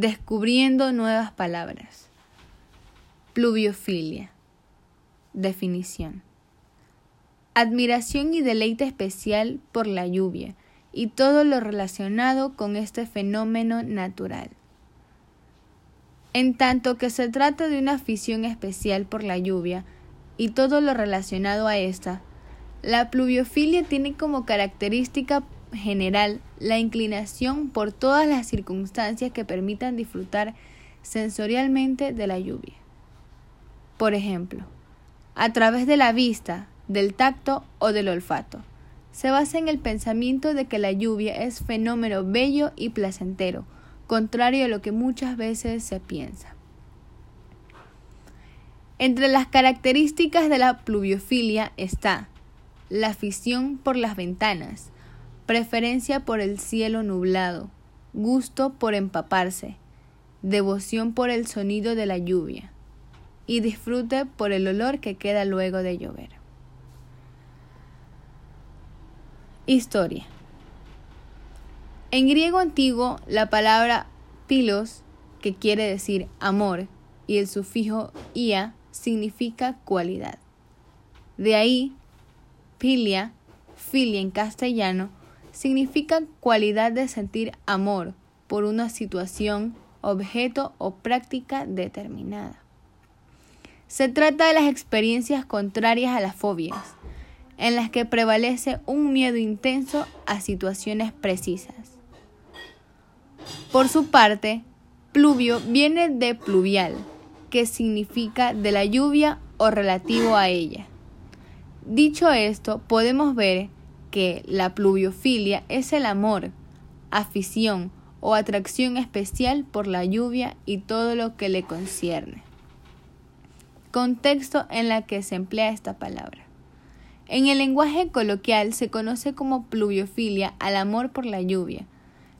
descubriendo nuevas palabras. Pluviofilia. Definición. Admiración y deleite especial por la lluvia y todo lo relacionado con este fenómeno natural. En tanto que se trata de una afición especial por la lluvia y todo lo relacionado a esta, la pluviofilia tiene como característica general la inclinación por todas las circunstancias que permitan disfrutar sensorialmente de la lluvia. Por ejemplo, a través de la vista, del tacto o del olfato. Se basa en el pensamiento de que la lluvia es fenómeno bello y placentero, contrario a lo que muchas veces se piensa. Entre las características de la pluviofilia está la afición por las ventanas, preferencia por el cielo nublado, gusto por empaparse, devoción por el sonido de la lluvia y disfrute por el olor que queda luego de llover. Historia. En griego antiguo, la palabra pilos, que quiere decir amor, y el sufijo ia significa cualidad. De ahí, pilia, filia en castellano, significa cualidad de sentir amor por una situación, objeto o práctica determinada. Se trata de las experiencias contrarias a las fobias, en las que prevalece un miedo intenso a situaciones precisas. Por su parte, pluvio viene de pluvial, que significa de la lluvia o relativo a ella. Dicho esto, podemos ver que la pluviofilia es el amor, afición o atracción especial por la lluvia y todo lo que le concierne. Contexto en la que se emplea esta palabra. En el lenguaje coloquial se conoce como pluviofilia al amor por la lluvia.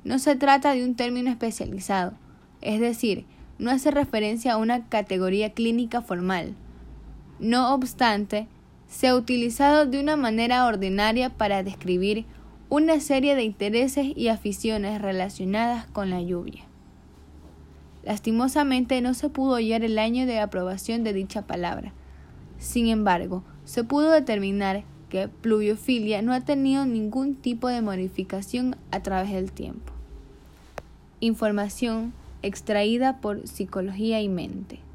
No se trata de un término especializado, es decir, no hace referencia a una categoría clínica formal. No obstante, se ha utilizado de una manera ordinaria para describir una serie de intereses y aficiones relacionadas con la lluvia. Lastimosamente no se pudo hallar el año de aprobación de dicha palabra. Sin embargo, se pudo determinar que pluviofilia no ha tenido ningún tipo de modificación a través del tiempo. Información extraída por Psicología y Mente.